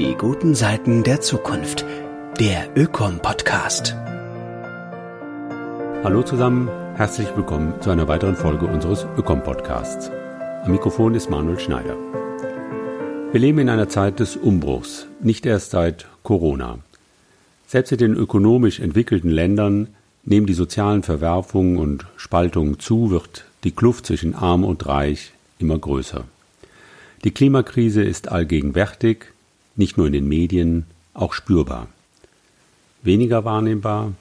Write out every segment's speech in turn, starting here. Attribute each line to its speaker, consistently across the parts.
Speaker 1: Die guten Seiten der Zukunft. Der Ökom-Podcast.
Speaker 2: Hallo zusammen, herzlich willkommen zu einer weiteren Folge unseres Ökom-Podcasts. Am Mikrofon ist Manuel Schneider. Wir leben in einer Zeit des Umbruchs, nicht erst seit Corona. Selbst in den ökonomisch entwickelten Ländern nehmen die sozialen Verwerfungen und Spaltungen zu, wird die Kluft zwischen arm und reich immer größer. Die Klimakrise ist allgegenwärtig, nicht nur in den Medien, auch spürbar. Weniger wahrnehmbar,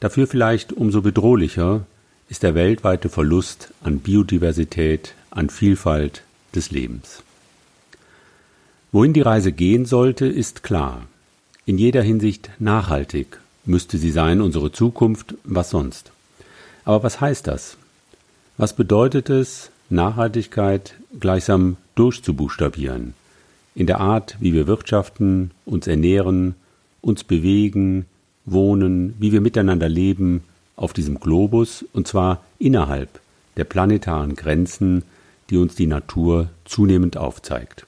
Speaker 2: dafür vielleicht umso bedrohlicher ist der weltweite Verlust an Biodiversität, an Vielfalt des Lebens. Wohin die Reise gehen sollte, ist klar. In jeder Hinsicht nachhaltig müsste sie sein, unsere Zukunft, was sonst. Aber was heißt das? Was bedeutet es, Nachhaltigkeit gleichsam durchzubuchstabieren? In der Art, wie wir wirtschaften, uns ernähren, uns bewegen, wohnen, wie wir miteinander leben auf diesem Globus, und zwar innerhalb der planetaren Grenzen, die uns die Natur zunehmend aufzeigt.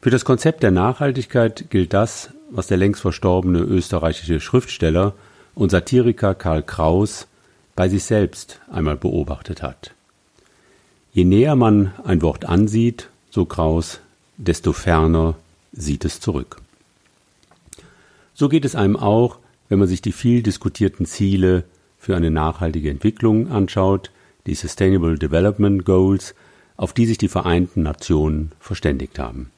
Speaker 2: Für das Konzept der Nachhaltigkeit gilt das, was der längst verstorbene österreichische Schriftsteller und Satiriker Karl Kraus bei sich selbst einmal beobachtet hat. Je näher man ein Wort ansieht, so Kraus, desto ferner sieht es zurück. So geht es einem auch, wenn man sich die viel diskutierten Ziele für eine nachhaltige Entwicklung anschaut, die Sustainable Development Goals, auf die sich die Vereinten Nationen verständigt haben.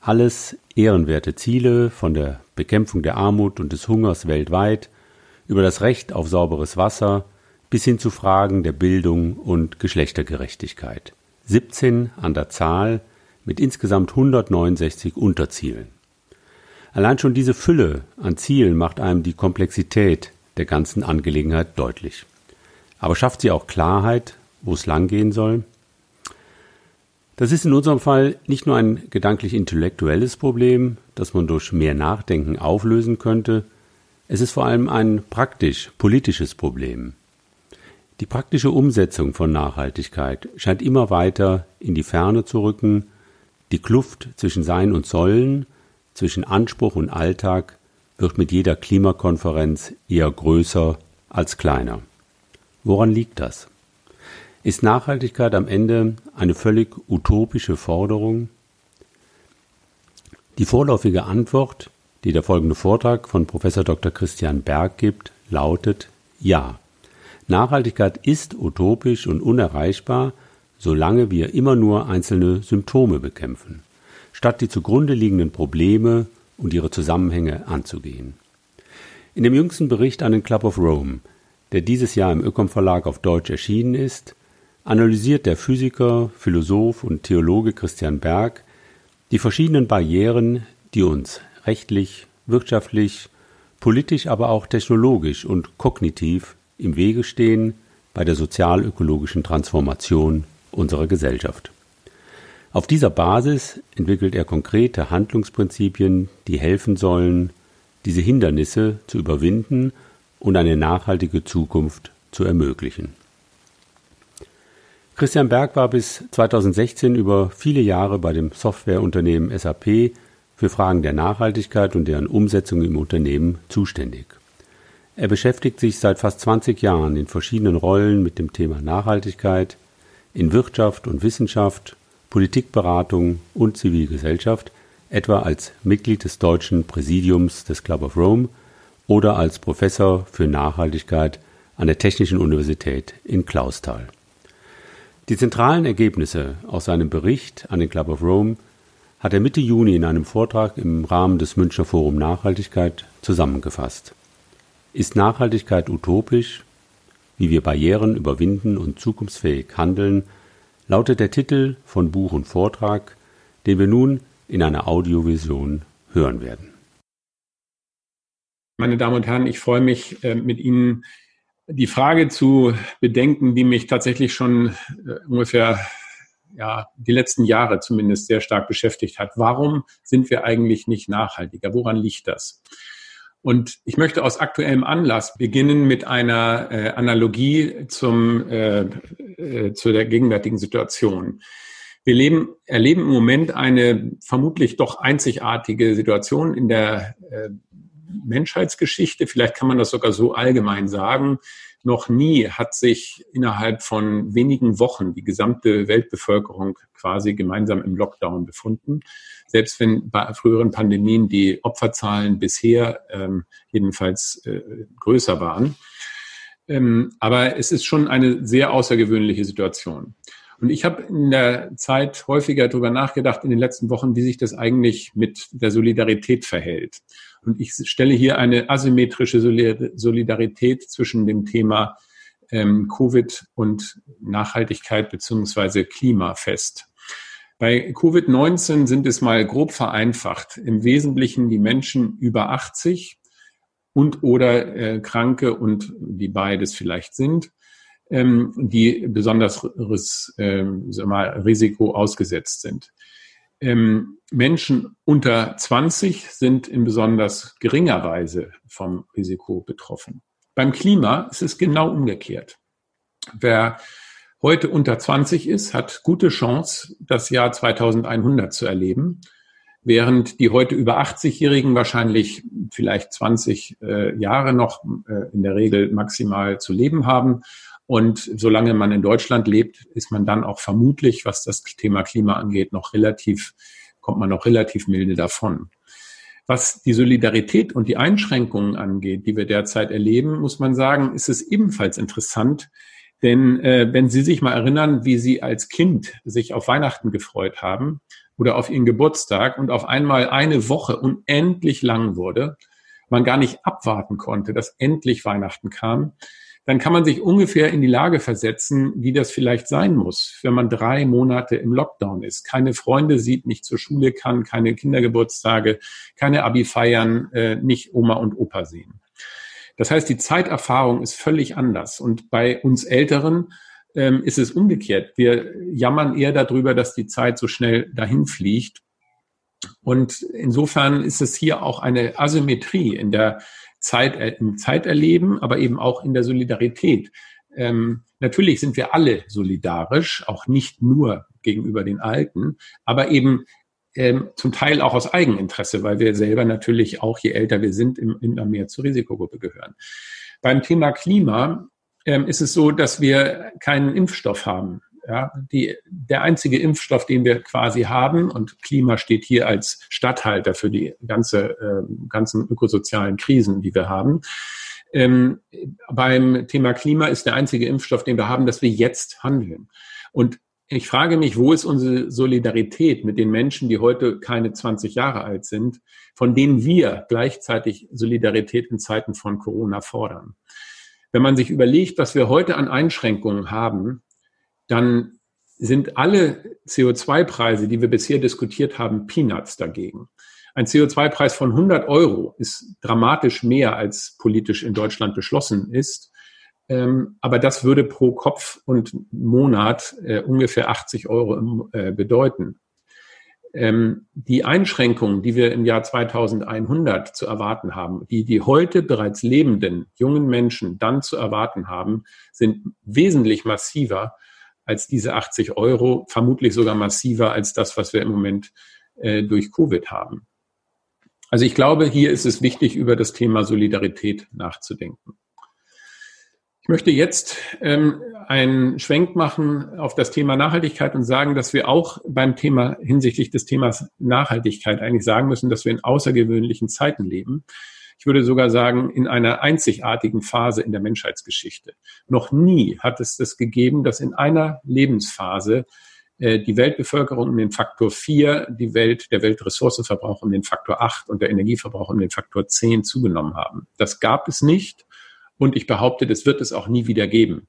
Speaker 2: Alles ehrenwerte Ziele von der Bekämpfung der Armut und des Hungers weltweit über das Recht auf sauberes Wasser bis hin zu Fragen der Bildung und Geschlechtergerechtigkeit. 17 an der Zahl, mit insgesamt 169 Unterzielen. Allein schon diese Fülle an Zielen macht einem die Komplexität der ganzen Angelegenheit deutlich. Aber schafft sie auch Klarheit, wo es langgehen soll? Das ist in unserem Fall nicht nur ein gedanklich-intellektuelles Problem, das man durch mehr Nachdenken auflösen könnte, es ist vor allem ein praktisch-politisches Problem. Die praktische Umsetzung von Nachhaltigkeit scheint immer weiter in die Ferne zu rücken die Kluft zwischen Sein und Sollen, zwischen Anspruch und Alltag wird mit jeder Klimakonferenz eher größer als kleiner. Woran liegt das? Ist Nachhaltigkeit am Ende eine völlig utopische Forderung? Die vorläufige Antwort, die der folgende Vortrag von Professor Dr. Christian Berg gibt, lautet Ja. Nachhaltigkeit ist utopisch und unerreichbar, solange wir immer nur einzelne Symptome bekämpfen, statt die zugrunde liegenden Probleme und ihre Zusammenhänge anzugehen. In dem jüngsten Bericht an den Club of Rome, der dieses Jahr im Ökom Verlag auf Deutsch erschienen ist, analysiert der Physiker, Philosoph und Theologe Christian Berg die verschiedenen Barrieren, die uns rechtlich, wirtschaftlich, politisch, aber auch technologisch und kognitiv im Wege stehen bei der sozial-ökologischen Transformation unserer Gesellschaft. Auf dieser Basis entwickelt er konkrete Handlungsprinzipien, die helfen sollen, diese Hindernisse zu überwinden und eine nachhaltige Zukunft zu ermöglichen. Christian Berg war bis 2016 über viele Jahre bei dem Softwareunternehmen SAP für Fragen der Nachhaltigkeit und deren Umsetzung im Unternehmen zuständig. Er beschäftigt sich seit fast 20 Jahren in verschiedenen Rollen mit dem Thema Nachhaltigkeit, in Wirtschaft und Wissenschaft, Politikberatung und Zivilgesellschaft, etwa als Mitglied des deutschen Präsidiums des Club of Rome oder als Professor für Nachhaltigkeit an der Technischen Universität in Clausthal. Die zentralen Ergebnisse aus seinem Bericht an den Club of Rome hat er Mitte Juni in einem Vortrag im Rahmen des Münchner Forum Nachhaltigkeit zusammengefasst. Ist Nachhaltigkeit utopisch wie wir Barrieren überwinden und zukunftsfähig handeln, lautet der Titel von Buch und Vortrag, den wir nun in einer Audiovision hören werden.
Speaker 3: Meine Damen und Herren, ich freue mich, äh, mit Ihnen die Frage zu bedenken, die mich tatsächlich schon äh, ungefähr ja, die letzten Jahre zumindest sehr stark beschäftigt hat. Warum sind wir eigentlich nicht nachhaltiger? Woran liegt das? Und ich möchte aus aktuellem Anlass beginnen mit einer äh, Analogie zum, äh, äh, zu der gegenwärtigen Situation. Wir leben, erleben im Moment eine vermutlich doch einzigartige Situation in der äh, Menschheitsgeschichte. Vielleicht kann man das sogar so allgemein sagen. Noch nie hat sich innerhalb von wenigen Wochen die gesamte Weltbevölkerung quasi gemeinsam im Lockdown befunden. Selbst wenn bei früheren Pandemien die Opferzahlen bisher ähm, jedenfalls äh, größer waren. Ähm, aber es ist schon eine sehr außergewöhnliche Situation. Und ich habe in der Zeit häufiger darüber nachgedacht in den letzten Wochen, wie sich das eigentlich mit der Solidarität verhält. Und ich stelle hier eine asymmetrische Solidarität zwischen dem Thema ähm, Covid und Nachhaltigkeit beziehungsweise Klima fest. Bei Covid-19 sind es mal grob vereinfacht im Wesentlichen die Menschen über 80 und oder äh, Kranke und die beides vielleicht sind, ähm, die besonders ähm, mal, Risiko ausgesetzt sind. Ähm, Menschen unter 20 sind in besonders geringer Weise vom Risiko betroffen. Beim Klima ist es genau umgekehrt. Wer heute unter 20 ist, hat gute Chance, das Jahr 2100 zu erleben, während die heute über 80-Jährigen wahrscheinlich vielleicht 20 äh, Jahre noch äh, in der Regel maximal zu leben haben und solange man in Deutschland lebt, ist man dann auch vermutlich, was das Thema Klima angeht, noch relativ, kommt man noch relativ milde davon. Was die Solidarität und die Einschränkungen angeht, die wir derzeit erleben, muss man sagen, ist es ebenfalls interessant, denn äh, wenn Sie sich mal erinnern, wie Sie als Kind sich auf Weihnachten gefreut haben oder auf Ihren Geburtstag und auf einmal eine Woche unendlich lang wurde, man gar nicht abwarten konnte, dass endlich Weihnachten kam, dann kann man sich ungefähr in die Lage versetzen, wie das vielleicht sein muss, wenn man drei Monate im Lockdown ist, keine Freunde sieht, nicht zur Schule kann, keine Kindergeburtstage, keine Abi-Feiern, äh, nicht Oma und Opa sehen. Das heißt, die Zeiterfahrung ist völlig anders. Und bei uns Älteren ähm, ist es umgekehrt. Wir jammern eher darüber, dass die Zeit so schnell dahin fliegt. Und insofern ist es hier auch eine Asymmetrie in der Zeit, äh, im Zeiterleben, aber eben auch in der Solidarität. Ähm, natürlich sind wir alle solidarisch, auch nicht nur gegenüber den Alten, aber eben ähm, zum Teil auch aus Eigeninteresse, weil wir selber natürlich auch, je älter wir sind, immer mehr zur Risikogruppe gehören. Beim Thema Klima ähm, ist es so, dass wir keinen Impfstoff haben. Ja, die, der einzige Impfstoff, den wir quasi haben, und Klima steht hier als Stadthalter für die ganze, äh, ganzen ökosozialen Krisen, die wir haben. Ähm, beim Thema Klima ist der einzige Impfstoff, den wir haben, dass wir jetzt handeln. Und ich frage mich, wo ist unsere Solidarität mit den Menschen, die heute keine 20 Jahre alt sind, von denen wir gleichzeitig Solidarität in Zeiten von Corona fordern? Wenn man sich überlegt, was wir heute an Einschränkungen haben, dann sind alle CO2-Preise, die wir bisher diskutiert haben, Peanuts dagegen. Ein CO2-Preis von 100 Euro ist dramatisch mehr, als politisch in Deutschland beschlossen ist. Ähm, aber das würde pro Kopf und Monat äh, ungefähr 80 Euro äh, bedeuten. Ähm, die Einschränkungen, die wir im Jahr 2100 zu erwarten haben, die die heute bereits lebenden jungen Menschen dann zu erwarten haben, sind wesentlich massiver als diese 80 Euro, vermutlich sogar massiver als das, was wir im Moment äh, durch Covid haben. Also ich glaube, hier ist es wichtig, über das Thema Solidarität nachzudenken. Ich möchte jetzt ähm, einen Schwenk machen auf das Thema Nachhaltigkeit und sagen, dass wir auch beim Thema hinsichtlich des Themas Nachhaltigkeit eigentlich sagen müssen, dass wir in außergewöhnlichen Zeiten leben ich würde sogar sagen, in einer einzigartigen Phase in der Menschheitsgeschichte. Noch nie hat es das gegeben, dass in einer Lebensphase äh, die Weltbevölkerung um den Faktor 4, die Welt, der Weltressourcenverbrauch um den Faktor 8 und der Energieverbrauch um den Faktor 10 zugenommen haben. Das gab es nicht und ich behaupte, das wird es auch nie wieder geben.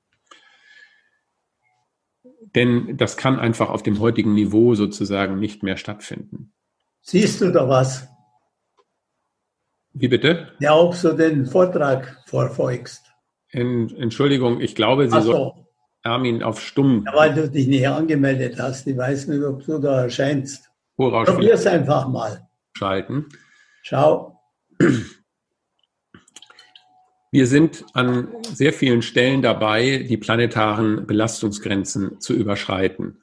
Speaker 3: Denn das kann einfach auf dem heutigen Niveau sozusagen nicht mehr stattfinden.
Speaker 4: Siehst du da was?
Speaker 3: Wie bitte?
Speaker 4: Ja, ob du den Vortrag vorfolgst.
Speaker 3: Entschuldigung, ich glaube, Sie so. soll Armin auf stumm.
Speaker 4: Ja, weil du dich nicht angemeldet hast. Ich weiß nicht, ob du da erscheinst. Probier es einfach mal.
Speaker 3: Schalten.
Speaker 4: Schau.
Speaker 3: Wir sind an sehr vielen Stellen dabei, die planetaren Belastungsgrenzen zu überschreiten.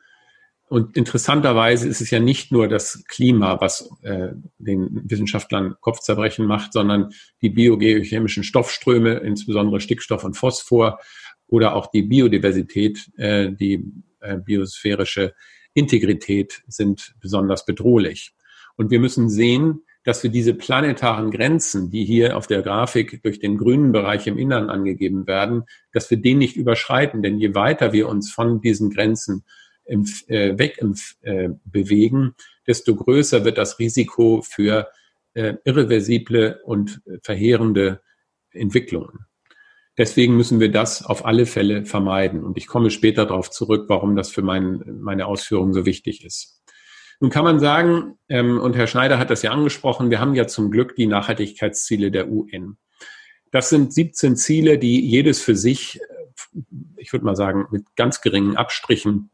Speaker 3: Und interessanterweise ist es ja nicht nur das Klima, was äh, den Wissenschaftlern Kopfzerbrechen macht, sondern die biogeochemischen Stoffströme, insbesondere Stickstoff und Phosphor, oder auch die Biodiversität, äh, die äh, biosphärische Integrität sind besonders bedrohlich. Und wir müssen sehen, dass wir diese planetaren Grenzen, die hier auf der Grafik durch den grünen Bereich im Innern angegeben werden, dass wir den nicht überschreiten. Denn je weiter wir uns von diesen Grenzen äh, weg äh, bewegen, desto größer wird das Risiko für äh, irreversible und verheerende Entwicklungen. Deswegen müssen wir das auf alle Fälle vermeiden. Und ich komme später darauf zurück, warum das für mein, meine Ausführungen so wichtig ist. Nun kann man sagen, ähm, und Herr Schneider hat das ja angesprochen, wir haben ja zum Glück die Nachhaltigkeitsziele der UN. Das sind 17 Ziele, die jedes für sich, ich würde mal sagen, mit ganz geringen Abstrichen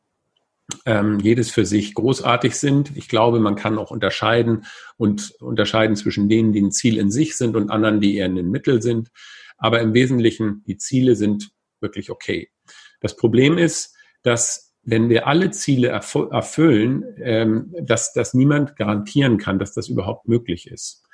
Speaker 3: ähm, jedes für sich großartig sind. Ich glaube, man kann auch unterscheiden und unterscheiden zwischen denen, die ein Ziel in sich sind und anderen, die eher in den Mittel sind. Aber im Wesentlichen, die Ziele sind wirklich okay. Das Problem ist, dass wenn wir alle Ziele erfüllen, ähm, dass, dass niemand garantieren kann, dass das überhaupt möglich ist.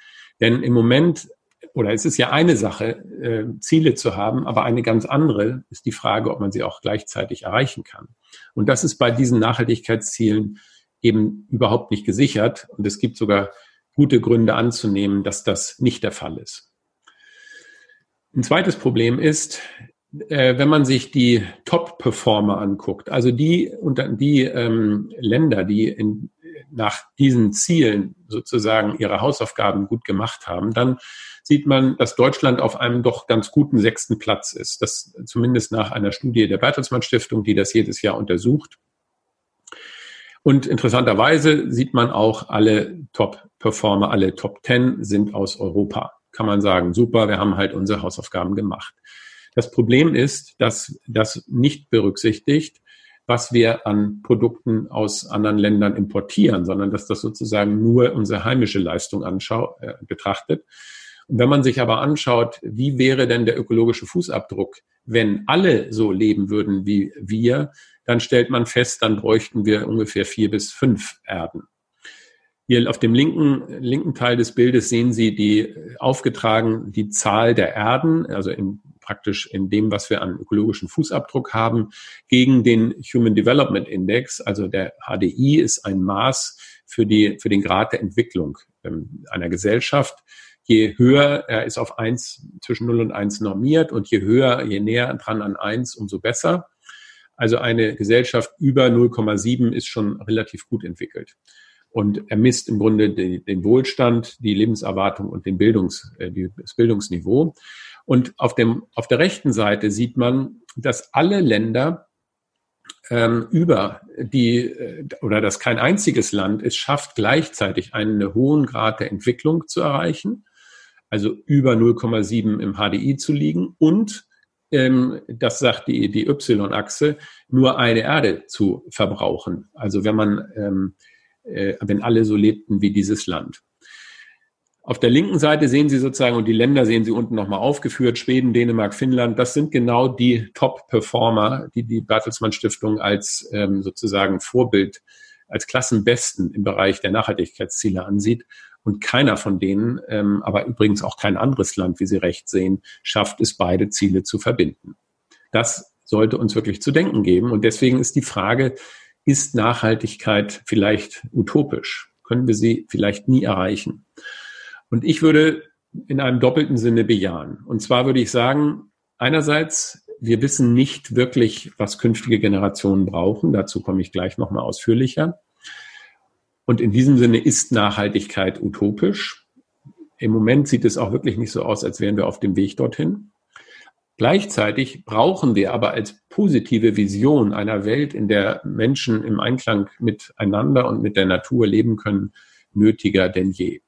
Speaker 3: Denn im Moment oder es ist ja eine Sache, äh, Ziele zu haben, aber eine ganz andere ist die Frage, ob man sie auch gleichzeitig erreichen kann. Und das ist bei diesen Nachhaltigkeitszielen eben überhaupt nicht gesichert. Und es gibt sogar gute Gründe anzunehmen, dass das nicht der Fall ist. Ein zweites Problem ist, wenn man sich die Top-Performer anguckt, also die, die ähm, Länder, die in, nach diesen Zielen sozusagen ihre Hausaufgaben gut gemacht haben, dann sieht man, dass Deutschland auf einem doch ganz guten sechsten Platz ist. Das zumindest nach einer Studie der Bertelsmann Stiftung, die das jedes Jahr untersucht. Und interessanterweise sieht man auch, alle Top-Performer, alle Top Ten sind aus Europa. Kann man sagen, super, wir haben halt unsere Hausaufgaben gemacht. Das Problem ist, dass das nicht berücksichtigt, was wir an Produkten aus anderen Ländern importieren, sondern dass das sozusagen nur unsere heimische Leistung anschau äh, betrachtet. Und wenn man sich aber anschaut, wie wäre denn der ökologische Fußabdruck, wenn alle so leben würden wie wir, dann stellt man fest, dann bräuchten wir ungefähr vier bis fünf Erden. Hier auf dem linken, linken Teil des Bildes sehen Sie die aufgetragen die Zahl der Erden, also in, praktisch in dem, was wir an ökologischen Fußabdruck haben, gegen den Human Development Index. Also der HDI ist ein Maß für die, für den Grad der Entwicklung ähm, einer Gesellschaft je höher er ist auf eins zwischen 0 und 1 normiert und je höher, je näher dran an 1, umso besser. Also eine Gesellschaft über 0,7 ist schon relativ gut entwickelt. Und er misst im Grunde den, den Wohlstand, die Lebenserwartung und den Bildungs, äh, das Bildungsniveau. Und auf, dem, auf der rechten Seite sieht man, dass alle Länder ähm, über die, äh, oder dass kein einziges Land es schafft, gleichzeitig einen hohen Grad der Entwicklung zu erreichen also über 0,7 im HDI zu liegen und ähm, das sagt die, die Y-Achse, nur eine Erde zu verbrauchen. Also wenn man, ähm, äh, wenn alle so lebten wie dieses Land. Auf der linken Seite sehen Sie sozusagen, und die Länder sehen Sie unten nochmal aufgeführt, Schweden, Dänemark, Finnland, das sind genau die Top-Performer, die die Bertelsmann Stiftung als ähm, sozusagen Vorbild, als Klassenbesten im Bereich der Nachhaltigkeitsziele ansieht. Und keiner von denen, ähm, aber übrigens auch kein anderes Land, wie Sie recht sehen, schafft es, beide Ziele zu verbinden. Das sollte uns wirklich zu denken geben. Und deswegen ist die Frage, ist Nachhaltigkeit vielleicht utopisch? Können wir sie vielleicht nie erreichen? Und ich würde in einem doppelten Sinne bejahen. Und zwar würde ich sagen, einerseits, wir wissen nicht wirklich, was künftige Generationen brauchen. Dazu komme ich gleich nochmal ausführlicher. Und in diesem Sinne ist Nachhaltigkeit utopisch. Im Moment sieht es auch wirklich nicht so aus, als wären wir auf dem Weg dorthin. Gleichzeitig brauchen wir aber als positive Vision einer Welt, in der Menschen im Einklang miteinander und mit der Natur leben können, nötiger denn je.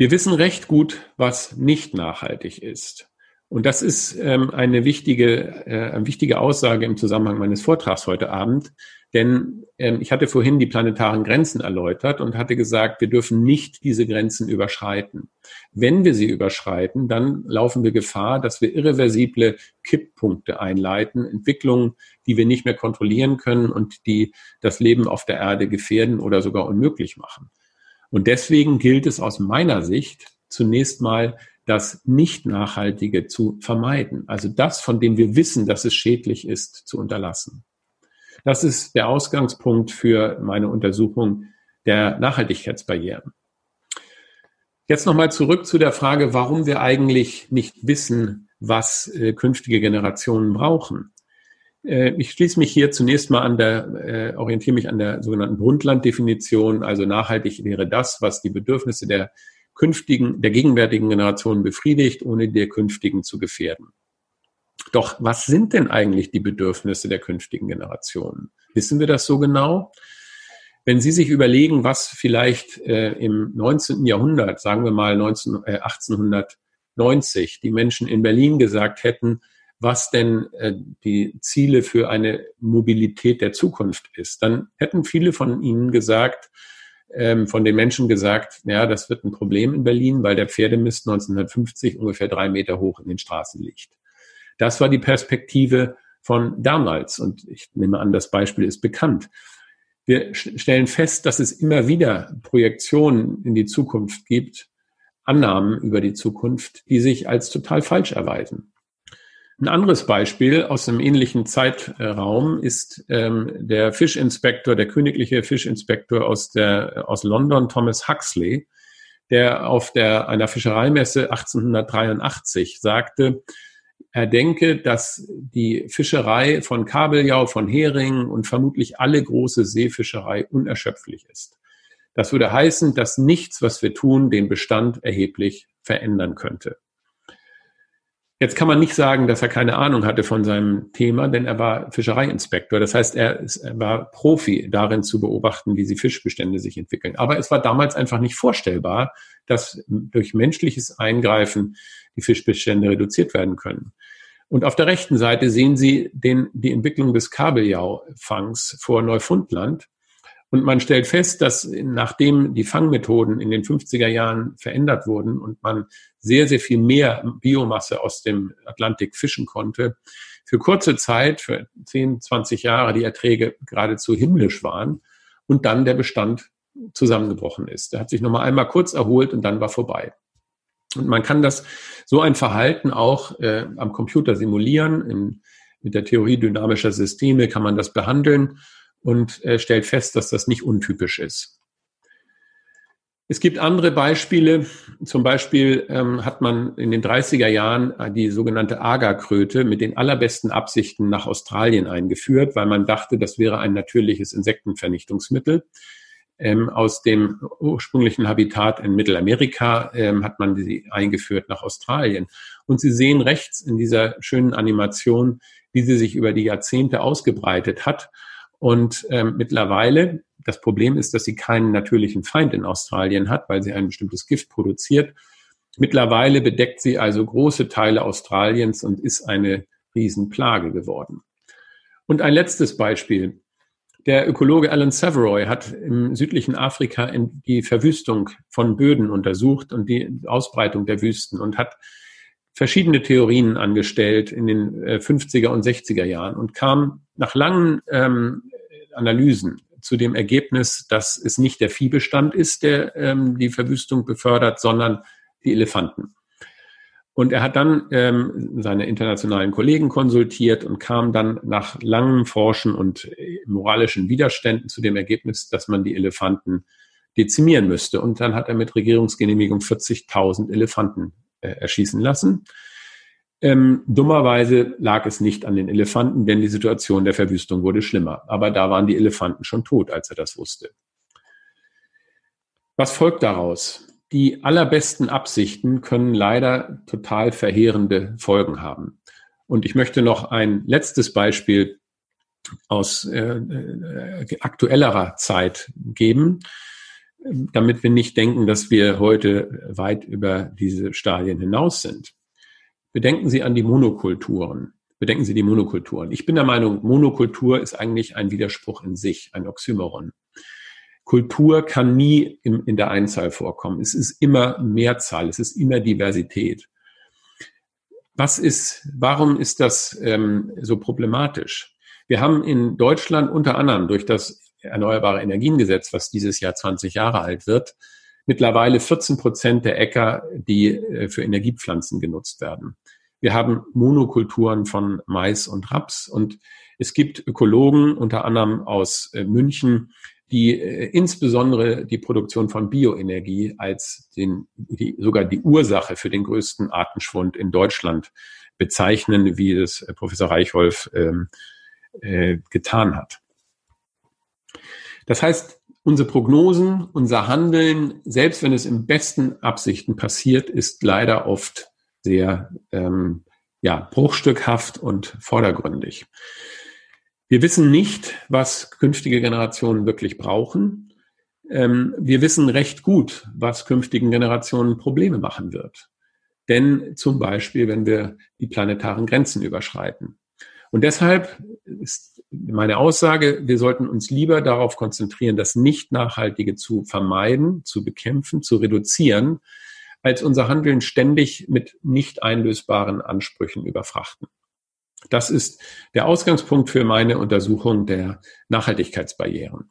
Speaker 3: Wir wissen recht gut, was nicht nachhaltig ist. Und das ist ähm, eine wichtige, äh, eine wichtige Aussage im Zusammenhang meines Vortrags heute Abend. Denn ähm, ich hatte vorhin die planetaren Grenzen erläutert und hatte gesagt, wir dürfen nicht diese Grenzen überschreiten. Wenn wir sie überschreiten, dann laufen wir Gefahr, dass wir irreversible Kipppunkte einleiten, Entwicklungen, die wir nicht mehr kontrollieren können und die das Leben auf der Erde gefährden oder sogar unmöglich machen. Und deswegen gilt es aus meiner Sicht zunächst mal, das Nicht-Nachhaltige zu vermeiden. Also das, von dem wir wissen, dass es schädlich ist, zu unterlassen. Das ist der Ausgangspunkt für meine Untersuchung der Nachhaltigkeitsbarrieren. Jetzt nochmal zurück zu der Frage, warum wir eigentlich nicht wissen, was äh, künftige Generationen brauchen. Äh, ich schließe mich hier zunächst mal an der, äh, orientiere mich an der sogenannten Brundtland-Definition. Also nachhaltig wäre das, was die Bedürfnisse der künftigen, der gegenwärtigen Generationen befriedigt, ohne der künftigen zu gefährden. Doch was sind denn eigentlich die Bedürfnisse der künftigen Generationen? Wissen wir das so genau? Wenn Sie sich überlegen, was vielleicht äh, im 19. Jahrhundert, sagen wir mal 19, äh, 1890, die Menschen in Berlin gesagt hätten, was denn äh, die Ziele für eine Mobilität der Zukunft ist, dann hätten viele von Ihnen gesagt, ähm, von den Menschen gesagt, ja, das wird ein Problem in Berlin, weil der Pferdemist 1950 ungefähr drei Meter hoch in den Straßen liegt. Das war die Perspektive von damals. Und ich nehme an, das Beispiel ist bekannt. Wir stellen fest, dass es immer wieder Projektionen in die Zukunft gibt, Annahmen über die Zukunft, die sich als total falsch erweisen. Ein anderes Beispiel aus einem ähnlichen Zeitraum ist ähm, der Fischinspektor, der königliche Fischinspektor aus, der, aus London, Thomas Huxley, der auf der, einer Fischereimesse 1883 sagte, er denke, dass die Fischerei von Kabeljau, von Heringen und vermutlich alle große Seefischerei unerschöpflich ist. Das würde heißen, dass nichts, was wir tun, den Bestand erheblich verändern könnte. Jetzt kann man nicht sagen, dass er keine Ahnung hatte von seinem Thema, denn er war Fischereiinspektor. Das heißt, er, war Profi darin zu beobachten, wie die Fischbestände sich entwickeln. Aber es war damals einfach nicht vorstellbar, dass durch menschliches Eingreifen die Fischbestände reduziert werden können. Und auf der rechten Seite sehen Sie den, die Entwicklung des Kabeljaufangs vor Neufundland. Und man stellt fest, dass nachdem die Fangmethoden in den 50er Jahren verändert wurden und man sehr, sehr viel mehr Biomasse aus dem Atlantik fischen konnte, für kurze Zeit, für 10, 20 Jahre die Erträge geradezu himmlisch waren und dann der Bestand zusammengebrochen ist. Der hat sich nochmal einmal kurz erholt und dann war vorbei. Und man kann das so ein Verhalten auch äh, am Computer simulieren. In, mit der Theorie dynamischer Systeme kann man das behandeln und äh, stellt fest, dass das nicht untypisch ist. Es gibt andere Beispiele. Zum Beispiel ähm, hat man in den 30er Jahren äh, die sogenannte Agarkröte mit den allerbesten Absichten nach Australien eingeführt, weil man dachte, das wäre ein natürliches Insektenvernichtungsmittel. Ähm, aus dem ursprünglichen Habitat in Mittelamerika ähm, hat man sie eingeführt nach Australien. Und Sie sehen rechts in dieser schönen Animation, wie sie sich über die Jahrzehnte ausgebreitet hat und ähm, mittlerweile, das Problem ist, dass sie keinen natürlichen Feind in Australien hat, weil sie ein bestimmtes Gift produziert. Mittlerweile bedeckt sie also große Teile Australiens und ist eine Riesenplage geworden. Und ein letztes Beispiel. Der Ökologe Alan Savoy hat im südlichen Afrika die Verwüstung von Böden untersucht und die Ausbreitung der Wüsten und hat verschiedene Theorien angestellt in den 50er äh, und 60er Jahren und kam nach langen ähm, Analysen zu dem Ergebnis, dass es nicht der Viehbestand ist, der ähm, die Verwüstung befördert, sondern die Elefanten. Und er hat dann ähm, seine internationalen Kollegen konsultiert und kam dann nach langem Forschen und äh, moralischen Widerständen zu dem Ergebnis, dass man die Elefanten dezimieren müsste. Und dann hat er mit Regierungsgenehmigung 40.000 Elefanten äh, erschießen lassen. Ähm, dummerweise lag es nicht an den Elefanten, denn die Situation der Verwüstung wurde schlimmer. Aber da waren die Elefanten schon tot, als er das wusste. Was folgt daraus? Die allerbesten Absichten können leider total verheerende Folgen haben. Und ich möchte noch ein letztes Beispiel aus äh, äh, aktuellerer Zeit geben, damit wir nicht denken, dass wir heute weit über diese Stadien hinaus sind. Bedenken Sie an die Monokulturen. Bedenken Sie die Monokulturen. Ich bin der Meinung, Monokultur ist eigentlich ein Widerspruch in sich, ein Oxymoron. Kultur kann nie in, in der Einzahl vorkommen. Es ist immer Mehrzahl, es ist immer Diversität. Was ist, warum ist das ähm, so problematisch? Wir haben in Deutschland unter anderem durch das Erneuerbare Energiengesetz, was dieses Jahr 20 Jahre alt wird, mittlerweile 14 Prozent der Äcker, die äh, für Energiepflanzen genutzt werden. Wir haben Monokulturen von Mais und Raps und es gibt Ökologen, unter anderem aus äh, München, die äh, insbesondere die Produktion von Bioenergie als den, die, sogar die Ursache für den größten Artenschwund in Deutschland bezeichnen, wie es Professor Reichholf ähm, äh, getan hat. Das heißt, unsere Prognosen, unser Handeln, selbst wenn es im besten Absichten passiert, ist leider oft sehr ähm, ja, bruchstückhaft und vordergründig. Wir wissen nicht, was künftige Generationen wirklich brauchen. Ähm, wir wissen recht gut, was künftigen Generationen Probleme machen wird. Denn zum Beispiel, wenn wir die planetaren Grenzen überschreiten. Und deshalb ist meine Aussage, wir sollten uns lieber darauf konzentrieren, das Nicht-Nachhaltige zu vermeiden, zu bekämpfen, zu reduzieren, als unser Handeln ständig mit nicht einlösbaren Ansprüchen überfrachten. Das ist der Ausgangspunkt für meine Untersuchung der Nachhaltigkeitsbarrieren.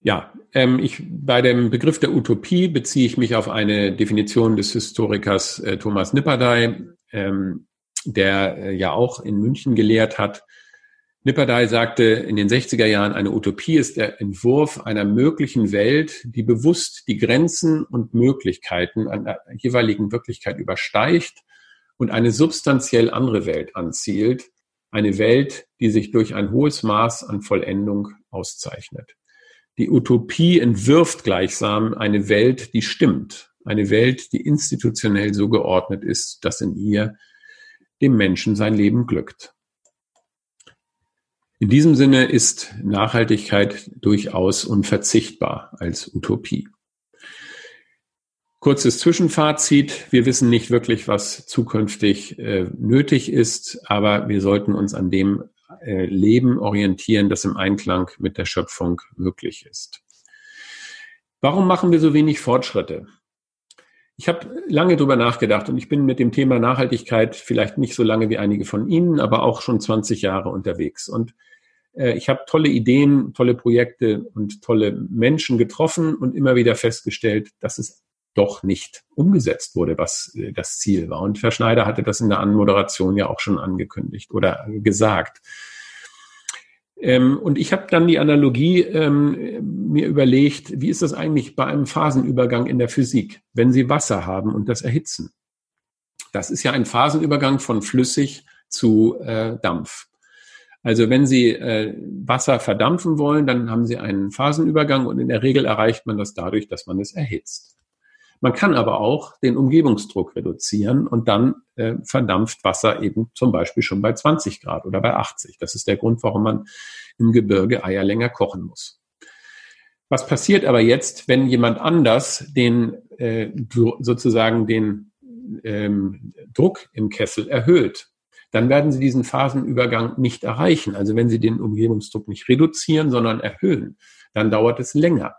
Speaker 3: Ja, ähm, ich, bei dem Begriff der Utopie beziehe ich mich auf eine Definition des Historikers äh, Thomas Nipperdey, ähm, der äh, ja auch in München gelehrt hat. Nipperdey sagte in den 60er Jahren, eine Utopie ist der Entwurf einer möglichen Welt, die bewusst die Grenzen und Möglichkeiten einer jeweiligen Wirklichkeit übersteigt und eine substanziell andere Welt anzielt, eine Welt, die sich durch ein hohes Maß an Vollendung auszeichnet. Die Utopie entwirft gleichsam eine Welt, die stimmt, eine Welt, die institutionell so geordnet ist, dass in ihr dem Menschen sein Leben glückt. In diesem Sinne ist Nachhaltigkeit durchaus unverzichtbar als Utopie. Kurzes Zwischenfazit. Wir wissen nicht wirklich, was zukünftig äh, nötig ist, aber wir sollten uns an dem äh, Leben orientieren, das im Einklang mit der Schöpfung möglich ist. Warum machen wir so wenig Fortschritte? Ich habe lange drüber nachgedacht und ich bin mit dem Thema Nachhaltigkeit vielleicht nicht so lange wie einige von Ihnen, aber auch schon 20 Jahre unterwegs. Und äh, ich habe tolle Ideen, tolle Projekte und tolle Menschen getroffen und immer wieder festgestellt, dass es doch nicht umgesetzt wurde, was äh, das Ziel war. Und Herr Schneider hatte das in der Anmoderation ja auch schon angekündigt oder gesagt. Ähm, und ich habe dann die Analogie ähm, mir überlegt, wie ist das eigentlich bei einem Phasenübergang in der Physik, wenn Sie Wasser haben und das erhitzen? Das ist ja ein Phasenübergang von flüssig zu äh, Dampf. Also wenn Sie äh, Wasser verdampfen wollen, dann haben Sie einen Phasenübergang und in der Regel erreicht man das dadurch, dass man es erhitzt. Man kann aber auch den Umgebungsdruck reduzieren und dann äh, verdampft Wasser eben zum Beispiel schon bei 20 Grad oder bei 80. Das ist der Grund, warum man im Gebirge Eier länger kochen muss. Was passiert aber jetzt, wenn jemand anders den äh, sozusagen den ähm, Druck im Kessel erhöht? Dann werden Sie diesen Phasenübergang nicht erreichen. Also wenn Sie den Umgebungsdruck nicht reduzieren, sondern erhöhen, dann dauert es länger.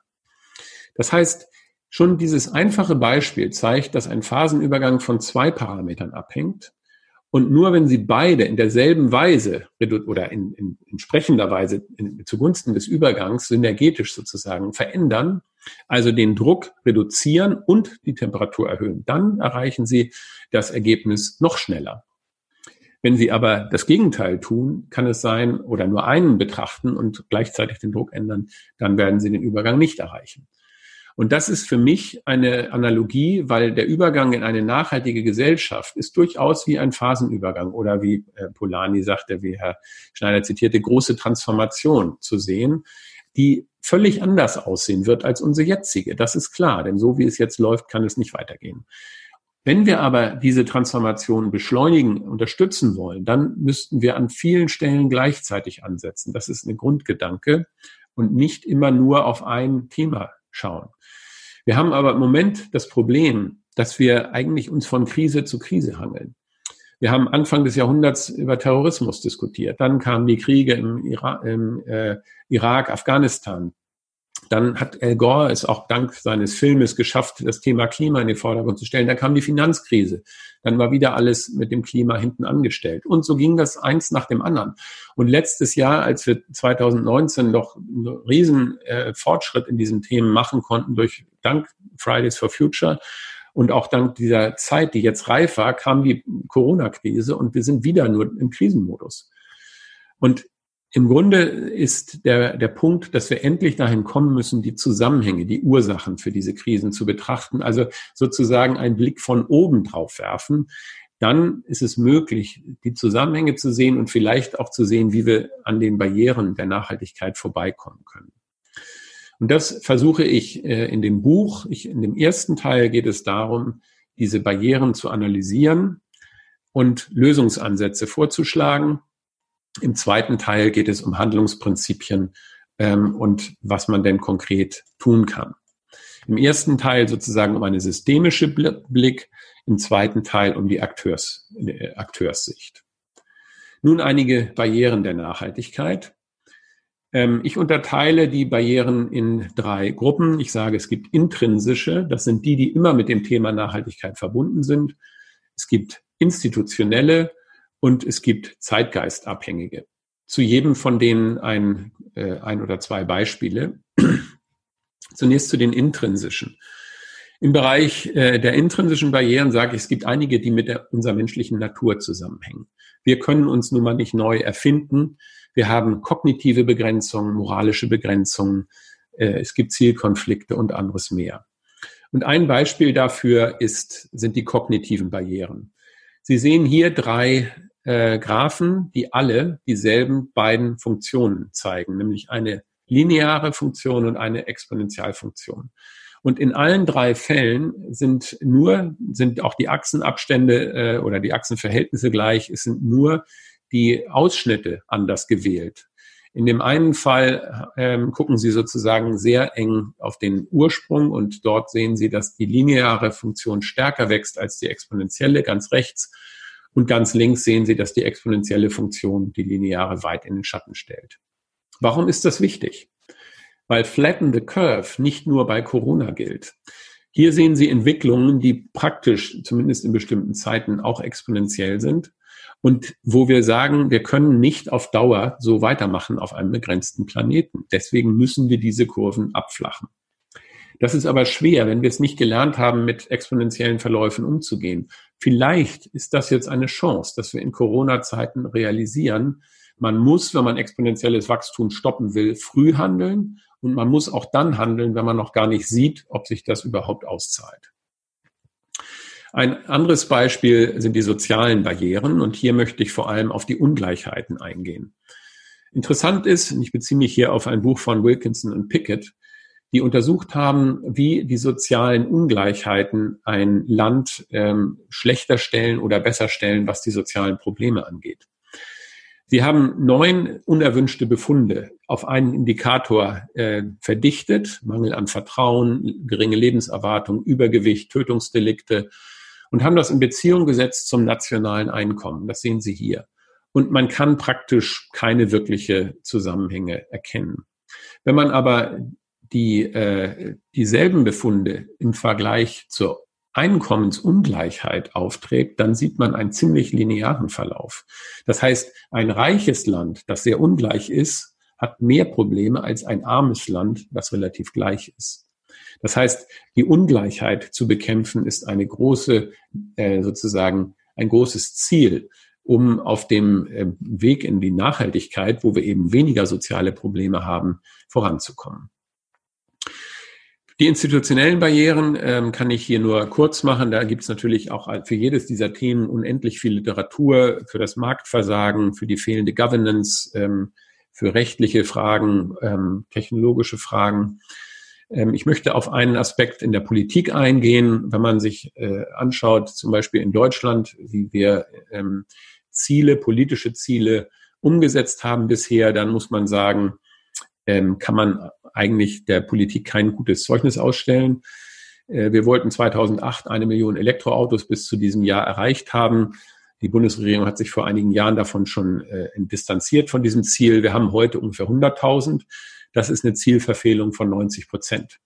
Speaker 3: Das heißt, Schon dieses einfache Beispiel zeigt, dass ein Phasenübergang von zwei Parametern abhängt. Und nur wenn Sie beide in derselben Weise oder in, in entsprechender Weise in, zugunsten des Übergangs synergetisch sozusagen verändern, also den Druck reduzieren und die Temperatur erhöhen, dann erreichen Sie das Ergebnis noch schneller. Wenn Sie aber das Gegenteil tun, kann es sein, oder nur einen betrachten und gleichzeitig den Druck ändern, dann werden Sie den Übergang nicht erreichen. Und das ist für mich eine Analogie, weil der Übergang in eine nachhaltige Gesellschaft ist durchaus wie ein Phasenübergang oder wie äh, Polani sagte, wie Herr Schneider zitierte, große Transformation zu sehen, die völlig anders aussehen wird als unsere jetzige. Das ist klar, denn so wie es jetzt läuft, kann es nicht weitergehen. Wenn wir aber diese Transformation beschleunigen, unterstützen wollen, dann müssten wir an vielen Stellen gleichzeitig ansetzen. Das ist ein Grundgedanke und nicht immer nur auf ein Thema schauen. Wir haben aber im Moment das Problem, dass wir eigentlich uns von Krise zu Krise hangeln. Wir haben Anfang des Jahrhunderts über Terrorismus diskutiert. Dann kamen die Kriege im, Ira im äh, Irak, Afghanistan. Dann hat Al Gore es auch dank seines Filmes geschafft, das Thema Klima in den Vordergrund zu stellen. Dann kam die Finanzkrise. Dann war wieder alles mit dem Klima hinten angestellt. Und so ging das eins nach dem anderen. Und letztes Jahr, als wir 2019 noch einen riesen äh, Fortschritt in diesen Themen machen konnten, durch dank Fridays for Future, und auch dank dieser Zeit, die jetzt reif war, kam die Corona-Krise und wir sind wieder nur im Krisenmodus. Und im Grunde ist der, der Punkt, dass wir endlich dahin kommen müssen, die Zusammenhänge, die Ursachen für diese Krisen zu betrachten, also sozusagen einen Blick von oben drauf werfen. Dann ist es möglich, die Zusammenhänge zu sehen und vielleicht auch zu sehen, wie wir an den Barrieren der Nachhaltigkeit vorbeikommen können. Und das versuche ich äh, in dem Buch. Ich, in dem ersten Teil geht es darum, diese Barrieren zu analysieren und Lösungsansätze vorzuschlagen. Im zweiten Teil geht es um Handlungsprinzipien ähm, und was man denn konkret tun kann. Im ersten Teil sozusagen um eine systemische Blick, im zweiten Teil um die Akteurs, äh, Akteurssicht. Nun einige Barrieren der Nachhaltigkeit. Ähm, ich unterteile die Barrieren in drei Gruppen. Ich sage, es gibt intrinsische, das sind die, die immer mit dem Thema Nachhaltigkeit verbunden sind. Es gibt institutionelle, und es gibt zeitgeistabhängige. Zu jedem von denen ein, äh, ein oder zwei Beispiele. Zunächst zu den intrinsischen. Im Bereich äh, der intrinsischen Barrieren sage ich, es gibt einige, die mit der, unserer menschlichen Natur zusammenhängen. Wir können uns nun mal nicht neu erfinden. Wir haben kognitive Begrenzungen, moralische Begrenzungen. Äh, es gibt Zielkonflikte und anderes mehr. Und ein Beispiel dafür ist, sind die kognitiven Barrieren. Sie sehen hier drei äh, Graphen, die alle dieselben beiden Funktionen zeigen, nämlich eine lineare Funktion und eine Exponentialfunktion. Und in allen drei Fällen sind nur, sind auch die Achsenabstände äh, oder die Achsenverhältnisse gleich, es sind nur die Ausschnitte anders gewählt. In dem einen Fall ähm, gucken Sie sozusagen sehr eng auf den Ursprung und dort sehen Sie, dass die lineare Funktion stärker wächst als die exponentielle ganz rechts. Und ganz links sehen Sie, dass die exponentielle Funktion die lineare weit in den Schatten stellt. Warum ist das wichtig? Weil Flatten the Curve nicht nur bei Corona gilt. Hier sehen Sie Entwicklungen, die praktisch, zumindest in bestimmten Zeiten, auch exponentiell sind und wo wir sagen, wir können nicht auf Dauer so weitermachen auf einem begrenzten Planeten. Deswegen müssen wir diese Kurven abflachen. Das ist aber schwer, wenn wir es nicht gelernt haben, mit exponentiellen Verläufen umzugehen. Vielleicht ist das jetzt eine Chance, dass wir in Corona-Zeiten realisieren, man muss, wenn man exponentielles Wachstum stoppen will, früh handeln und man muss auch dann handeln, wenn man noch gar nicht sieht, ob sich das überhaupt auszahlt. Ein anderes Beispiel sind die sozialen Barrieren und hier möchte ich vor allem auf die Ungleichheiten eingehen. Interessant ist, und ich beziehe mich hier auf ein Buch von Wilkinson und Pickett, die untersucht haben, wie die sozialen Ungleichheiten ein Land ähm, schlechter stellen oder besser stellen, was die sozialen Probleme angeht. Sie haben neun unerwünschte Befunde auf einen Indikator äh, verdichtet, Mangel an Vertrauen, geringe Lebenserwartung, Übergewicht, Tötungsdelikte und haben das in Beziehung gesetzt zum nationalen Einkommen. Das sehen Sie hier. Und man kann praktisch keine wirkliche Zusammenhänge erkennen. Wenn man aber die äh, dieselben Befunde im Vergleich zur Einkommensungleichheit aufträgt, dann sieht man einen ziemlich linearen Verlauf. Das heißt, ein reiches Land, das sehr ungleich ist, hat mehr Probleme als ein armes Land, das relativ gleich ist. Das heißt, die Ungleichheit zu bekämpfen ist eine große, äh, sozusagen ein großes Ziel, um auf dem äh, Weg in die Nachhaltigkeit, wo wir eben weniger soziale Probleme haben, voranzukommen. Die institutionellen Barrieren ähm, kann ich hier nur kurz machen. Da gibt es natürlich auch für jedes dieser Themen unendlich viel Literatur für das Marktversagen, für die fehlende Governance, ähm, für rechtliche Fragen, ähm, technologische Fragen. Ähm, ich möchte auf einen Aspekt in der Politik eingehen. Wenn man sich äh, anschaut, zum Beispiel in Deutschland, wie wir ähm, Ziele, politische Ziele umgesetzt haben bisher, dann muss man sagen, ähm, kann man eigentlich der Politik kein gutes Zeugnis ausstellen. Äh, wir wollten 2008 eine Million Elektroautos bis zu diesem Jahr erreicht haben. Die Bundesregierung hat sich vor einigen Jahren davon schon äh, distanziert von diesem Ziel. Wir haben heute ungefähr 100.000. Das ist eine Zielverfehlung von 90 Prozent.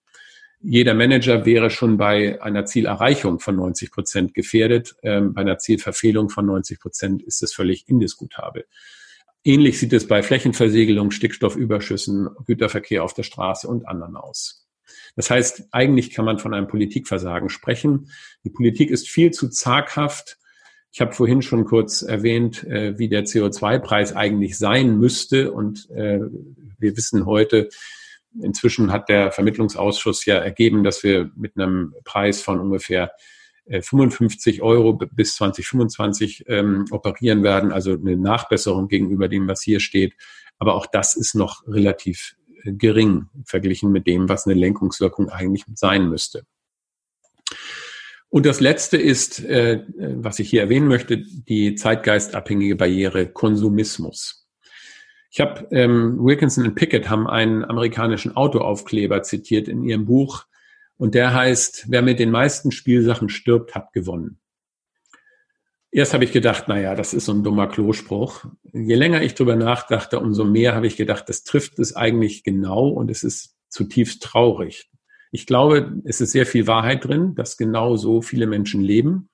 Speaker 3: Jeder Manager wäre schon bei einer Zielerreichung von 90 Prozent gefährdet. Ähm, bei einer Zielverfehlung von 90 Prozent ist es völlig indiskutabel. Ähnlich sieht es bei Flächenversiegelung, Stickstoffüberschüssen, Güterverkehr auf der Straße und anderen aus. Das heißt, eigentlich kann man von einem Politikversagen sprechen. Die Politik ist viel zu zaghaft. Ich habe vorhin schon kurz erwähnt, äh, wie der CO2-Preis eigentlich sein müsste. Und äh, wir wissen heute, inzwischen hat der Vermittlungsausschuss ja ergeben, dass wir mit einem Preis von ungefähr 55 äh, Euro bis 2025 ähm, operieren werden, also eine Nachbesserung gegenüber dem, was hier steht. Aber auch das ist noch relativ äh, gering verglichen mit dem, was eine Lenkungswirkung eigentlich sein müsste. Und das Letzte ist, äh, was ich hier erwähnen möchte, die zeitgeistabhängige Barriere Konsumismus. Ich habe ähm, Wilkinson und Pickett haben einen amerikanischen Autoaufkleber zitiert in ihrem Buch und der heißt, wer mit den meisten Spielsachen stirbt, hat gewonnen. Erst habe ich gedacht, naja, das ist so ein dummer Klospruch. Je länger ich drüber nachdachte, umso mehr habe ich gedacht, das trifft es eigentlich genau und es ist zutiefst traurig. Ich glaube, es ist sehr viel Wahrheit drin, dass genau so viele Menschen leben.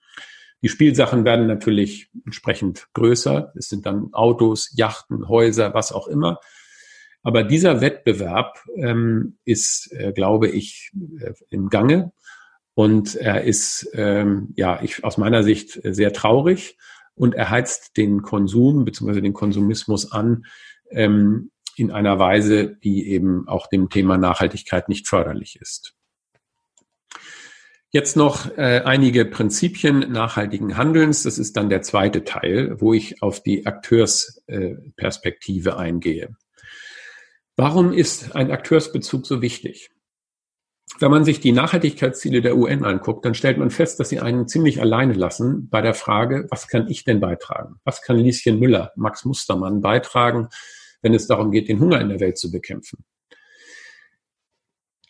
Speaker 3: Die Spielsachen werden natürlich entsprechend größer. Es sind dann Autos, Yachten, Häuser, was auch immer. Aber dieser Wettbewerb ähm, ist, äh, glaube ich, äh, im Gange und er ist, ähm, ja, ich, aus meiner Sicht sehr traurig und er heizt den Konsum bzw. den Konsumismus an ähm, in einer Weise, die eben auch dem Thema Nachhaltigkeit nicht förderlich ist. Jetzt noch äh, einige Prinzipien nachhaltigen Handelns. Das ist dann der zweite Teil, wo ich auf die Akteursperspektive äh, eingehe. Warum ist ein Akteursbezug so wichtig? Wenn man sich die Nachhaltigkeitsziele der UN anguckt, dann stellt man fest, dass sie einen ziemlich alleine lassen bei der Frage, was kann ich denn beitragen? Was kann Lieschen Müller, Max Mustermann beitragen, wenn es darum geht, den Hunger in der Welt zu bekämpfen?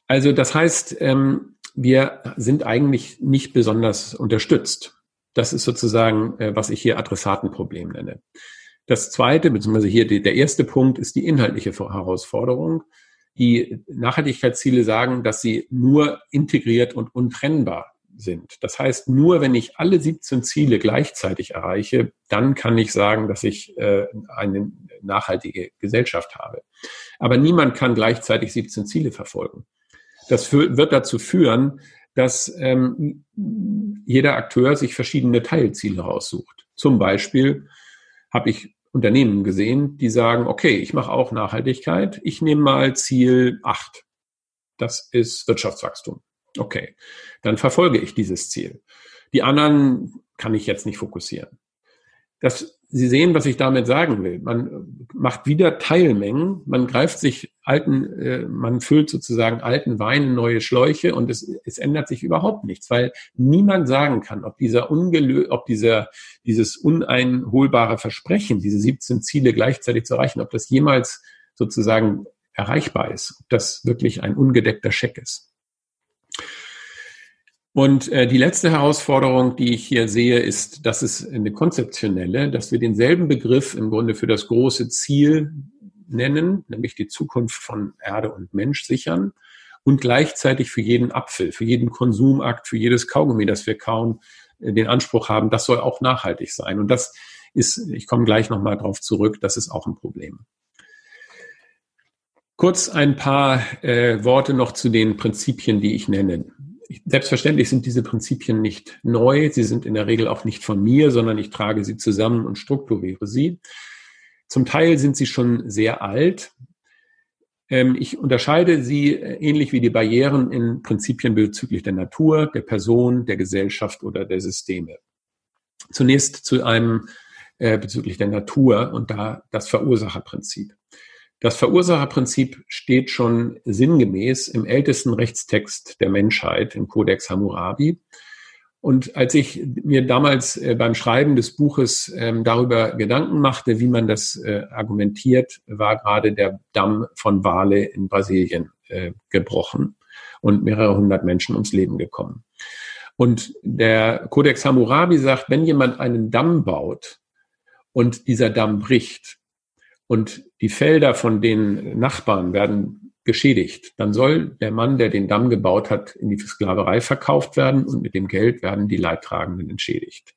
Speaker 3: Also das heißt, ähm, wir sind eigentlich nicht besonders unterstützt. Das ist sozusagen, äh, was ich hier Adressatenproblem nenne. Das zweite, beziehungsweise hier die, der erste Punkt ist die inhaltliche Herausforderung. Die Nachhaltigkeitsziele sagen, dass sie nur integriert und untrennbar sind. Das heißt, nur wenn ich alle 17 Ziele gleichzeitig erreiche, dann kann ich sagen, dass ich äh, eine nachhaltige Gesellschaft habe. Aber niemand kann gleichzeitig 17 Ziele verfolgen. Das wird dazu führen, dass ähm, jeder Akteur sich verschiedene Teilziele raussucht. Zum Beispiel habe ich Unternehmen gesehen, die sagen, okay, ich mache auch Nachhaltigkeit, ich nehme mal Ziel 8. Das ist Wirtschaftswachstum. Okay, dann verfolge ich dieses Ziel. Die anderen kann ich jetzt nicht fokussieren. Das Sie sehen, was ich damit sagen will. Man macht wieder Teilmengen, man greift sich alten, äh, man füllt sozusagen alten Wein in neue Schläuche und es, es ändert sich überhaupt nichts, weil niemand sagen kann, ob dieser ungelö ob dieser, dieses uneinholbare Versprechen, diese 17 Ziele gleichzeitig zu erreichen, ob das jemals sozusagen erreichbar ist, ob das wirklich ein ungedeckter Scheck ist. Und äh, die letzte Herausforderung, die ich hier sehe, ist, dass es eine konzeptionelle, dass wir denselben Begriff im Grunde für das große Ziel nennen, nämlich die Zukunft von Erde und Mensch sichern und gleichzeitig für jeden Apfel, für jeden Konsumakt, für jedes Kaugummi, das wir kauen, äh, den Anspruch haben, das soll auch nachhaltig sein. Und das ist, ich komme gleich nochmal drauf zurück, das ist auch ein Problem. Kurz ein paar äh, Worte noch zu den Prinzipien, die ich nenne selbstverständlich sind diese Prinzipien nicht neu. Sie sind in der Regel auch nicht von mir, sondern ich trage sie zusammen und strukturiere sie. Zum Teil sind sie schon sehr alt. Ähm, ich unterscheide sie äh, ähnlich wie die Barrieren in Prinzipien bezüglich der Natur, der Person, der Gesellschaft oder der Systeme. Zunächst zu einem äh, bezüglich der Natur und da das Verursacherprinzip. Das Verursacherprinzip steht schon sinngemäß im ältesten Rechtstext der Menschheit, im Codex Hammurabi. Und als ich mir damals äh, beim Schreiben des Buches ähm, darüber Gedanken machte, wie man das äh, argumentiert, war gerade der Damm von Wale in Brasilien äh, gebrochen und mehrere hundert Menschen ums Leben gekommen. Und der Codex Hammurabi sagt, wenn jemand einen Damm baut und dieser Damm bricht und die Felder von den Nachbarn werden geschädigt, dann soll der Mann, der den Damm gebaut hat, in die Sklaverei verkauft werden und mit dem Geld werden die Leidtragenden entschädigt.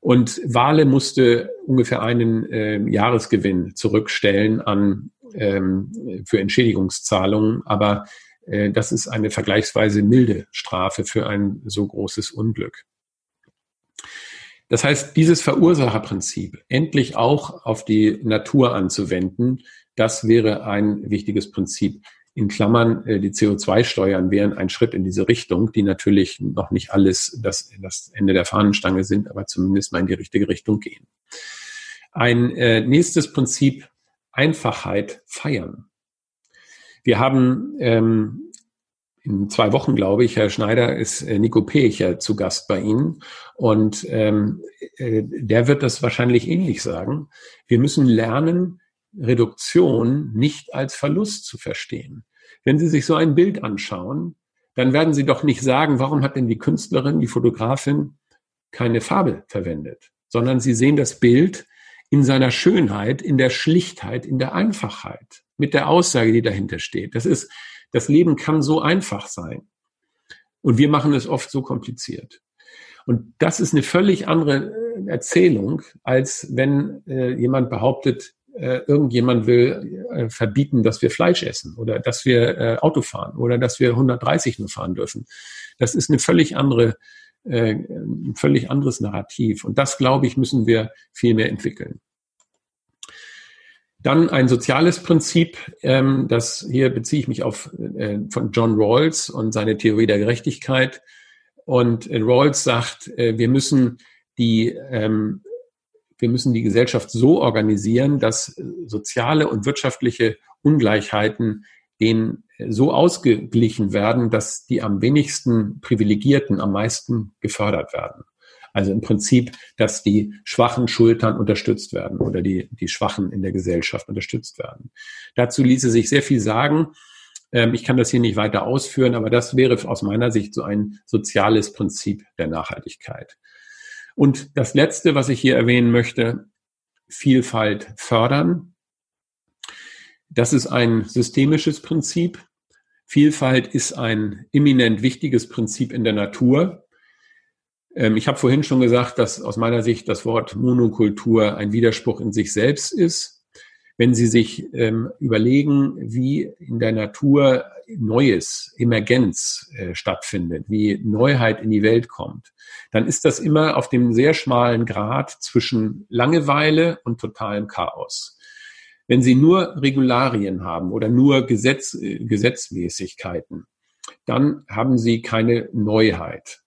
Speaker 3: Und Wale musste ungefähr einen äh, Jahresgewinn zurückstellen an ähm, für Entschädigungszahlungen, aber äh, das ist eine vergleichsweise milde Strafe für ein so großes Unglück. Das heißt, dieses Verursacherprinzip endlich auch auf die Natur anzuwenden, das wäre ein wichtiges Prinzip in Klammern, äh, die CO2-Steuern wären ein Schritt in diese Richtung, die natürlich noch nicht alles das, das Ende der Fahnenstange sind, aber zumindest mal in die richtige Richtung gehen. Ein äh, nächstes Prinzip, Einfachheit feiern. Wir haben ähm, in zwei Wochen, glaube ich, Herr Schneider, ist äh, Nico Pecher zu Gast bei Ihnen. Und ähm, äh, der wird das wahrscheinlich ähnlich sagen. Wir müssen lernen, Reduktion nicht als Verlust zu verstehen. Wenn Sie sich so ein Bild anschauen, dann werden Sie doch nicht sagen, warum hat denn die Künstlerin, die Fotografin keine Farbe verwendet, sondern Sie sehen das Bild in seiner Schönheit, in der Schlichtheit, in der Einfachheit, mit der Aussage, die dahinter steht. Das ist, das Leben kann so einfach sein. Und wir machen es oft so kompliziert. Und das ist eine völlig andere Erzählung, als wenn äh, jemand behauptet, äh, irgendjemand will äh, verbieten, dass wir Fleisch essen oder dass wir äh, Auto fahren oder dass wir 130 nur fahren dürfen. Das ist eine völlig andere, äh, ein völlig anderes Narrativ. Und das, glaube ich, müssen wir viel mehr entwickeln. Dann ein soziales Prinzip, ähm, das hier beziehe ich mich auf äh, von John Rawls und seine Theorie der Gerechtigkeit. Und äh, Rawls sagt, äh, wir müssen die ähm, wir müssen die Gesellschaft so organisieren, dass soziale und wirtschaftliche Ungleichheiten denen äh, so ausgeglichen werden, dass die am wenigsten Privilegierten am meisten gefördert werden. Also im Prinzip, dass die schwachen Schultern unterstützt werden oder die, die Schwachen in der Gesellschaft unterstützt werden. Dazu ließe sich sehr viel sagen. Ähm, ich kann das hier nicht weiter ausführen, aber das wäre aus meiner Sicht so ein soziales Prinzip der Nachhaltigkeit. Und das Letzte, was ich hier erwähnen möchte, Vielfalt fördern. Das ist ein systemisches Prinzip. Vielfalt ist ein eminent wichtiges Prinzip in der Natur. Ähm, ich habe vorhin schon gesagt, dass aus meiner Sicht das Wort Monokultur ein Widerspruch in sich selbst ist wenn Sie sich ähm, überlegen, wie in der Natur Neues, Emergenz äh, stattfindet, wie Neuheit in die Welt kommt, dann ist das immer auf dem sehr schmalen Grad zwischen Langeweile und totalem Chaos. Wenn Sie nur Regularien haben oder nur Gesetz, äh, Gesetzmäßigkeiten, dann haben Sie keine Neuheit.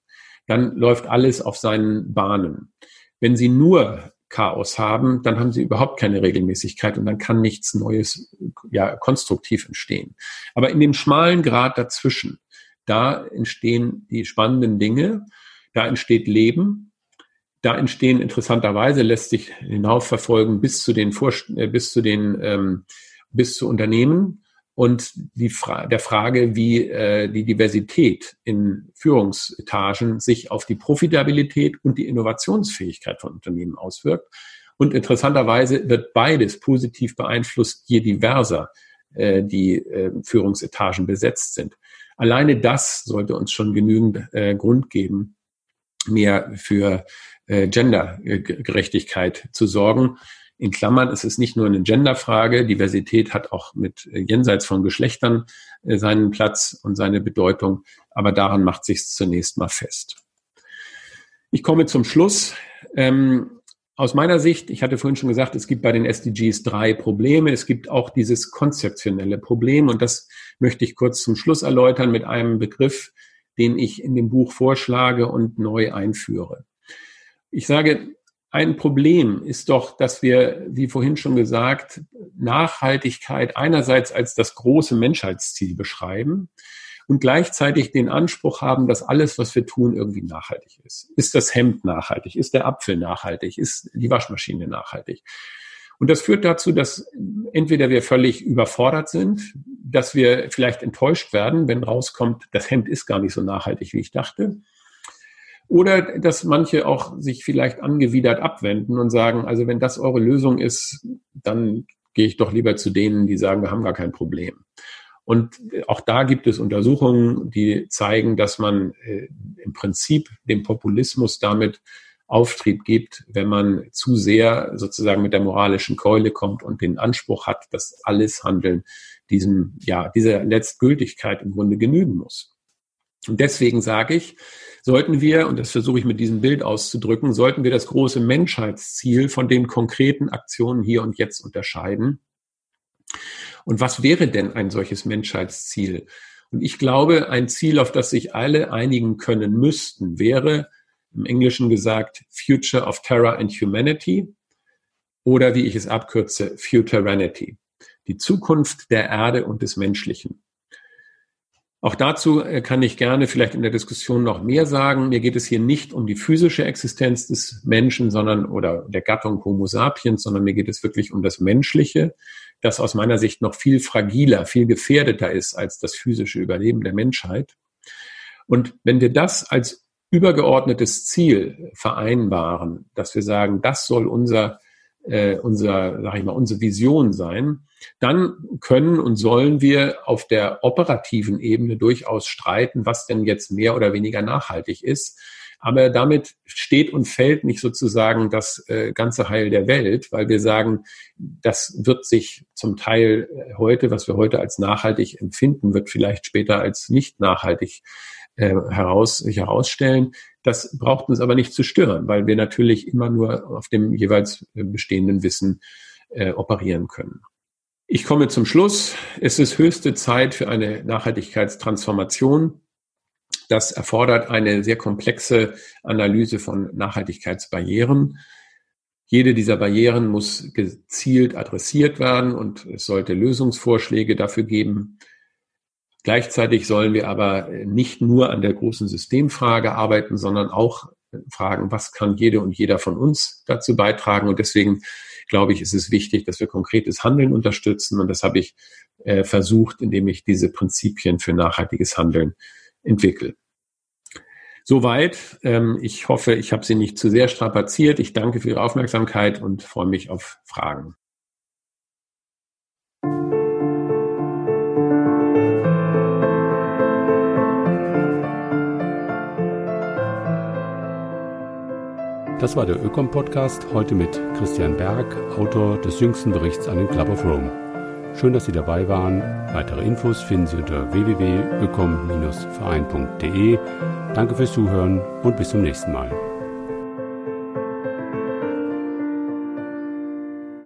Speaker 3: Dann läuft alles auf seinen Bahnen. Wenn Sie nur Chaos haben, dann haben sie überhaupt keine Regelmäßigkeit und dann kann nichts Neues, ja, konstruktiv entstehen. Aber in dem schmalen Grad dazwischen, da entstehen die spannenden Dinge, da entsteht Leben, da entstehen interessanterweise, lässt sich hinaufverfolgen bis zu den, Vorst äh, bis zu den, ähm, bis zu Unternehmen, und die Fra der Frage, wie äh, die Diversität in Führungsetagen sich auf die Profitabilität und die Innovationsfähigkeit von Unternehmen auswirkt. Und interessanterweise wird beides positiv beeinflusst, je diverser äh, die äh, Führungsetagen besetzt sind. Alleine das sollte uns schon genügend äh, Grund geben, mehr für äh, Gendergerechtigkeit zu sorgen. In Klammern ist es nicht nur eine Genderfrage. Diversität hat auch mit äh, jenseits von Geschlechtern äh, seinen Platz und seine Bedeutung. Aber daran macht sich zunächst mal fest. Ich komme zum Schluss. Ähm, aus meiner Sicht, ich hatte vorhin schon gesagt, es gibt bei den SDGs drei Probleme. Es gibt auch dieses konzeptionelle Problem und das möchte ich kurz zum Schluss erläutern mit einem Begriff, den ich in dem Buch vorschlage und neu einführe. Ich sage, ein Problem ist doch, dass wir, wie vorhin schon gesagt, Nachhaltigkeit einerseits als das große Menschheitsziel beschreiben und gleichzeitig den Anspruch haben, dass alles, was wir tun, irgendwie nachhaltig ist. Ist das Hemd nachhaltig? Ist der Apfel nachhaltig? Ist die Waschmaschine nachhaltig? Und das führt dazu, dass entweder wir völlig überfordert sind, dass wir vielleicht enttäuscht werden, wenn rauskommt, das Hemd ist gar nicht so nachhaltig, wie ich dachte, Oder dass manche auch sich vielleicht angewidert abwenden und sagen, also wenn das eure Lösung ist, dann gehe ich doch lieber zu denen, die sagen, wir haben gar kein Problem. Und auch da gibt es Untersuchungen, die zeigen, dass man äh, im Prinzip dem Populismus damit Auftrieb gibt, wenn man zu sehr sozusagen mit der moralischen Keule kommt und den Anspruch hat, dass alles Handeln diesem, ja, dieser Letztgültigkeit im Grunde genügen muss. Und deswegen sage ich, sollten wir, und das versuche ich mit diesem Bild auszudrücken, sollten wir das große Menschheitsziel von den konkreten Aktionen hier und jetzt unterscheiden. Und was wäre denn ein solches Menschheitsziel? Und ich glaube, ein Ziel, auf das sich alle einigen können müssten, wäre im Englischen gesagt Future of Terror and Humanity oder wie ich es abkürze, Futuranity. Die Zukunft der Erde und des Menschlichen. Auch dazu äh, kann ich gerne vielleicht in der Diskussion noch mehr sagen. Mir geht es hier nicht um die physische Existenz des Menschen, sondern oder der Gattung Homo sapiens, sondern mir geht es wirklich um das Menschliche, das aus meiner Sicht noch viel fragiler, viel gefährdeter ist als das physische Überleben der Menschheit. Und wenn wir das als übergeordnetes Ziel vereinbaren, dass wir sagen, das soll unser, äh, unser, sag ich mal, unsere Vision sein, dann können und sollen wir auf der operativen Ebene durchaus streiten, was denn jetzt mehr oder weniger nachhaltig ist. Aber damit steht und fällt nicht sozusagen das äh, ganze Heil der Welt, weil wir sagen, das wird sich zum Teil heute, was wir heute als nachhaltig empfinden, wird vielleicht später als nicht nachhaltig äh, heraus, herausstellen. Das braucht uns aber nicht zu stören, weil wir natürlich immer nur auf dem jeweils bestehenden Wissen äh, operieren können. Ich komme zum Schluss. Es ist höchste Zeit für eine Nachhaltigkeitstransformation. Das erfordert eine sehr komplexe Analyse von Nachhaltigkeitsbarrieren. Jede dieser Barrieren muss gezielt adressiert werden und es sollte Lösungsvorschläge dafür geben. Gleichzeitig sollen wir aber nicht nur an der großen Systemfrage arbeiten, sondern auch fragen, was kann jede und jeder von uns dazu beitragen. Und deswegen glaube ich, ist es wichtig, dass wir konkretes Handeln unterstützen. Und das habe ich äh, versucht, indem ich diese Prinzipien für nachhaltiges Handeln entwickle. Soweit. Ähm, ich hoffe, ich habe Sie nicht zu sehr strapaziert. Ich danke für Ihre Aufmerksamkeit und freue mich auf Fragen.
Speaker 2: Das war der Ökom-Podcast, heute mit Christian Berg, Autor des jüngsten Berichts an den Club of Rome. Schön, dass Sie dabei waren. Weitere Infos finden Sie unter www.ökom-verein.de. Danke fürs Zuhören und bis zum nächsten Mal.